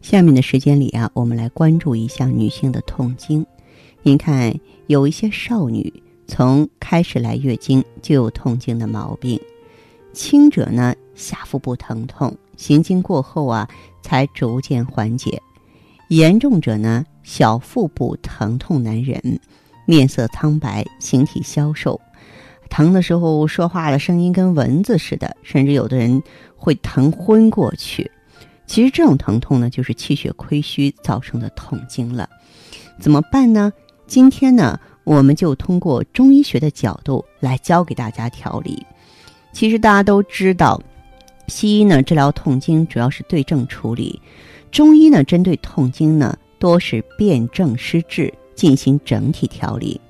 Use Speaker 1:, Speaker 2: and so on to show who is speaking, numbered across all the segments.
Speaker 1: 下面的时间里啊，我们来关注一下女性的痛经。您看，有一些少女从开始来月经就有痛经的毛病，轻者呢下腹部疼痛，行经过后啊才逐渐缓解；严重者呢小腹部疼痛难忍，面色苍白，形体消瘦，疼的时候说话的声音跟蚊子似的，甚至有的人会疼昏过去。其实这种疼痛呢，就是气血亏虚造成的痛经了。怎么办呢？今天呢，我们就通过中医学的角度来教给大家调理。其实大家都知道，西医呢治疗痛经主要是对症处理，中医呢针对痛经呢多是辨证施治，进行整体调理。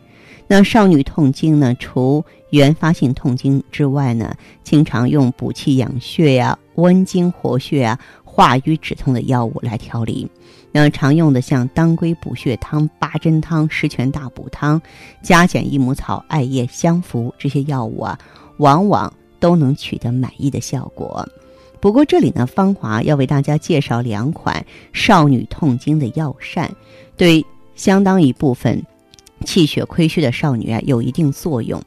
Speaker 1: 那少女痛经呢，除原发性痛经之外呢，经常用补气养血呀、温经活血啊。化瘀止痛的药物来调理，那常用的像当归补血汤、八珍汤、十全大补汤、加减益母草、艾叶、香附这些药物啊，往往都能取得满意的效果。不过这里呢，芳华要为大家介绍两款少女痛经的药膳，对相当一部分气血亏虚的少女啊有一定作用。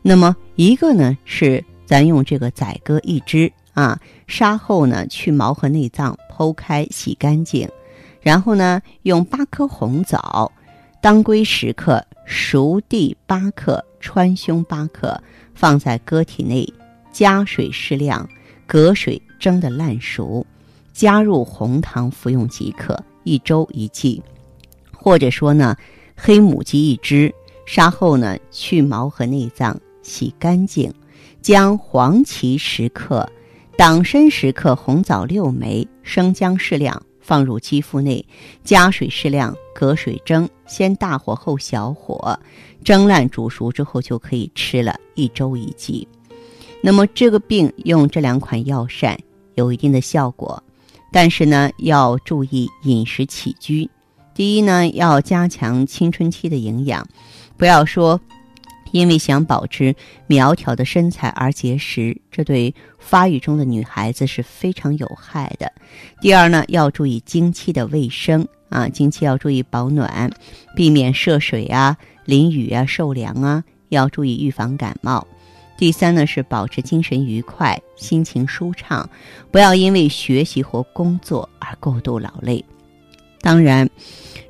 Speaker 1: 那么一个呢是咱用这个宰割一只。啊，杀后呢，去毛和内脏，剖开洗干净，然后呢，用八颗红枣、当归十克、熟地八克、川芎八克，放在鸽体内，加水适量，隔水蒸的烂熟，加入红糖服用即可，一周一剂。或者说呢，黑母鸡一只，杀后呢，去毛和内脏，洗干净，将黄芪十克。党参十克，红枣六枚，生姜适量，放入鸡腹内，加水适量，隔水蒸，先大火后小火蒸烂煮熟之后就可以吃了，一周一剂。那么这个病用这两款药膳有一定的效果，但是呢要注意饮食起居。第一呢要加强青春期的营养，不要说。因为想保持苗条的身材而节食，这对发育中的女孩子是非常有害的。第二呢，要注意经期的卫生啊，经期要注意保暖，避免涉水啊、淋雨啊、受凉啊，要注意预防感冒。第三呢，是保持精神愉快、心情舒畅，不要因为学习或工作而过度劳累。当然。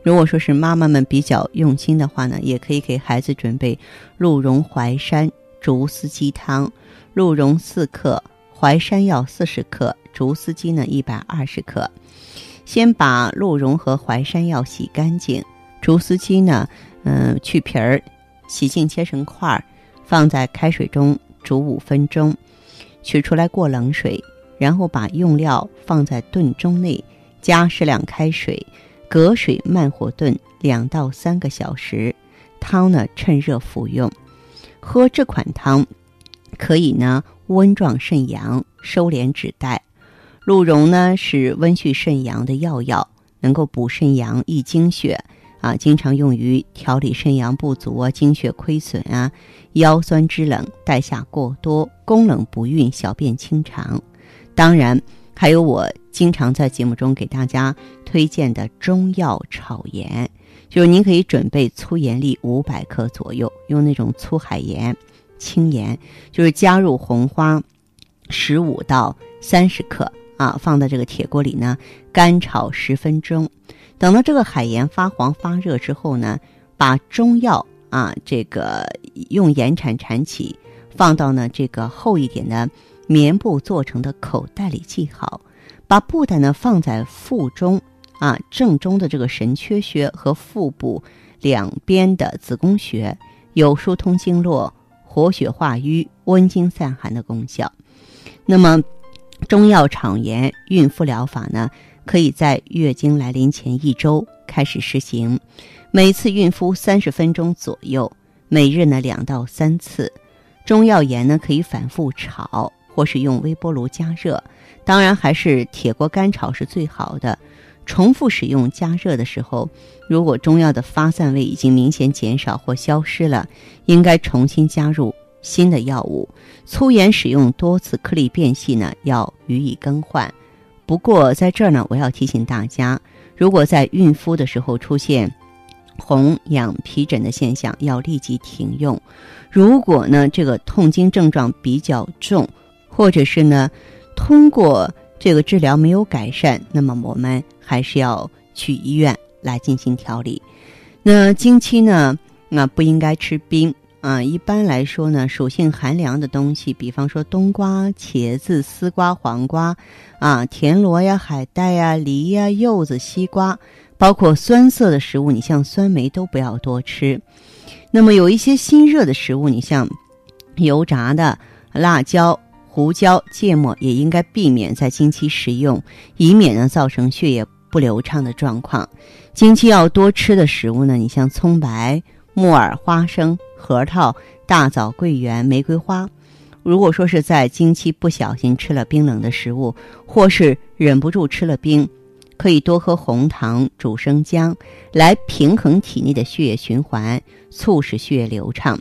Speaker 1: 如果说是妈妈们比较用心的话呢，也可以给孩子准备鹿茸淮山竹丝鸡汤，鹿茸四克，淮山药四十克，竹丝鸡呢一百二十克。先把鹿茸和淮山药洗干净，竹丝鸡呢，嗯，去皮儿，洗净切成块儿，放在开水中煮五分钟，取出来过冷水，然后把用料放在炖盅内，加适量开水。隔水慢火炖两到三个小时，汤呢趁热服用。喝这款汤，可以呢温壮肾阳，收敛指带。鹿茸呢是温煦肾阳的药药，能够补肾阳、益精血啊，经常用于调理肾阳不足啊、精血亏损啊、腰酸肢冷、带下过多、宫冷不孕、小便清长。当然。还有我经常在节目中给大家推荐的中药炒盐，就是您可以准备粗盐粒五百克左右，用那种粗海盐、轻盐，就是加入红花十五到三十克啊，放在这个铁锅里呢，干炒十分钟。等到这个海盐发黄发热之后呢，把中药啊这个用盐铲铲起，放到呢这个厚一点的。棉布做成的口袋里系好，把布袋呢放在腹中，啊，正中的这个神阙穴和腹部两边的子宫穴，有疏通经络、活血化瘀、温经散寒的功效。那么，中药炒盐孕妇疗法呢，可以在月经来临前一周开始实行，每次孕妇三十分钟左右，每日呢两到三次。中药盐呢可以反复炒，或是用微波炉加热，当然还是铁锅干炒是最好的。重复使用加热的时候，如果中药的发散味已经明显减少或消失了，应该重新加入新的药物。粗盐使用多次，颗粒变细呢，要予以更换。不过在这儿呢，我要提醒大家，如果在孕妇的时候出现红痒皮疹的现象，要立即停用。如果呢，这个痛经症状比较重，或者是呢，通过这个治疗没有改善，那么我们还是要去医院来进行调理。那经期呢，那不应该吃冰啊。一般来说呢，属性寒凉的东西，比方说冬瓜、茄子、丝瓜、黄瓜啊，田螺呀、海带呀、梨呀、柚子、西瓜，包括酸涩的食物，你像酸梅都不要多吃。那么有一些辛热的食物，你像油炸的、辣椒、胡椒、芥末，也应该避免在经期食用，以免呢造成血液不流畅的状况。经期要多吃的食物呢，你像葱白、木耳、花生、核桃、大枣、桂圆、玫瑰花。如果说是在经期不小心吃了冰冷的食物，或是忍不住吃了冰。可以多喝红糖煮生姜，来平衡体内的血液循环，促使血液流畅。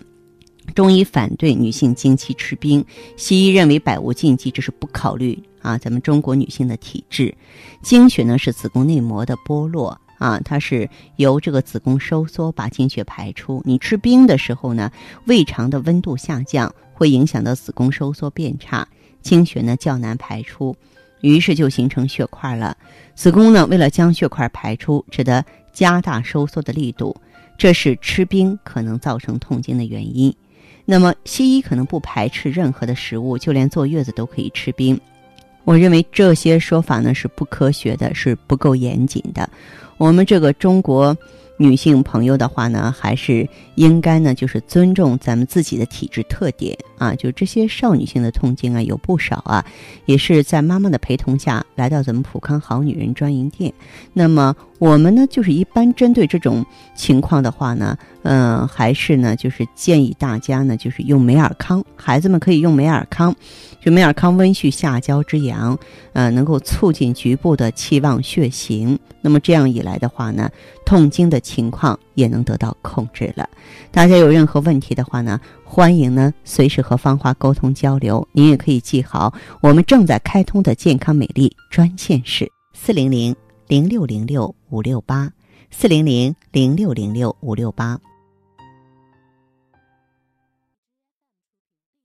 Speaker 1: 中医反对女性经期吃冰，西医认为百无禁忌，这是不考虑啊咱们中国女性的体质。经血呢是子宫内膜的剥落啊，它是由这个子宫收缩把经血排出。你吃冰的时候呢，胃肠的温度下降，会影响到子宫收缩变差，经血呢较难排出。于是就形成血块了。子宫呢，为了将血块排出，只得加大收缩的力度，这是吃冰可能造成痛经的原因。那么西医可能不排斥任何的食物，就连坐月子都可以吃冰。我认为这些说法呢是不科学的，是不够严谨的。我们这个中国。女性朋友的话呢，还是应该呢，就是尊重咱们自己的体质特点啊。就这些少女性的痛经啊，有不少啊，也是在妈妈的陪同下来到咱们普康好女人专营店。那么我们呢，就是一般针对这种情况的话呢，嗯，还是呢，就是建议大家呢，就是用美尔康，孩子们可以用美尔康，就美尔康温煦下焦之阳，呃，能够促进局部的气旺血行。那么这样一来的话呢，痛经的情况也能得到控制了。大家有任何问题的话呢，欢迎呢随时和芳华沟通交流。您也可以记好我们正在开通的健康美丽专线是四零零零六零六五六八四零零零六零六五六八。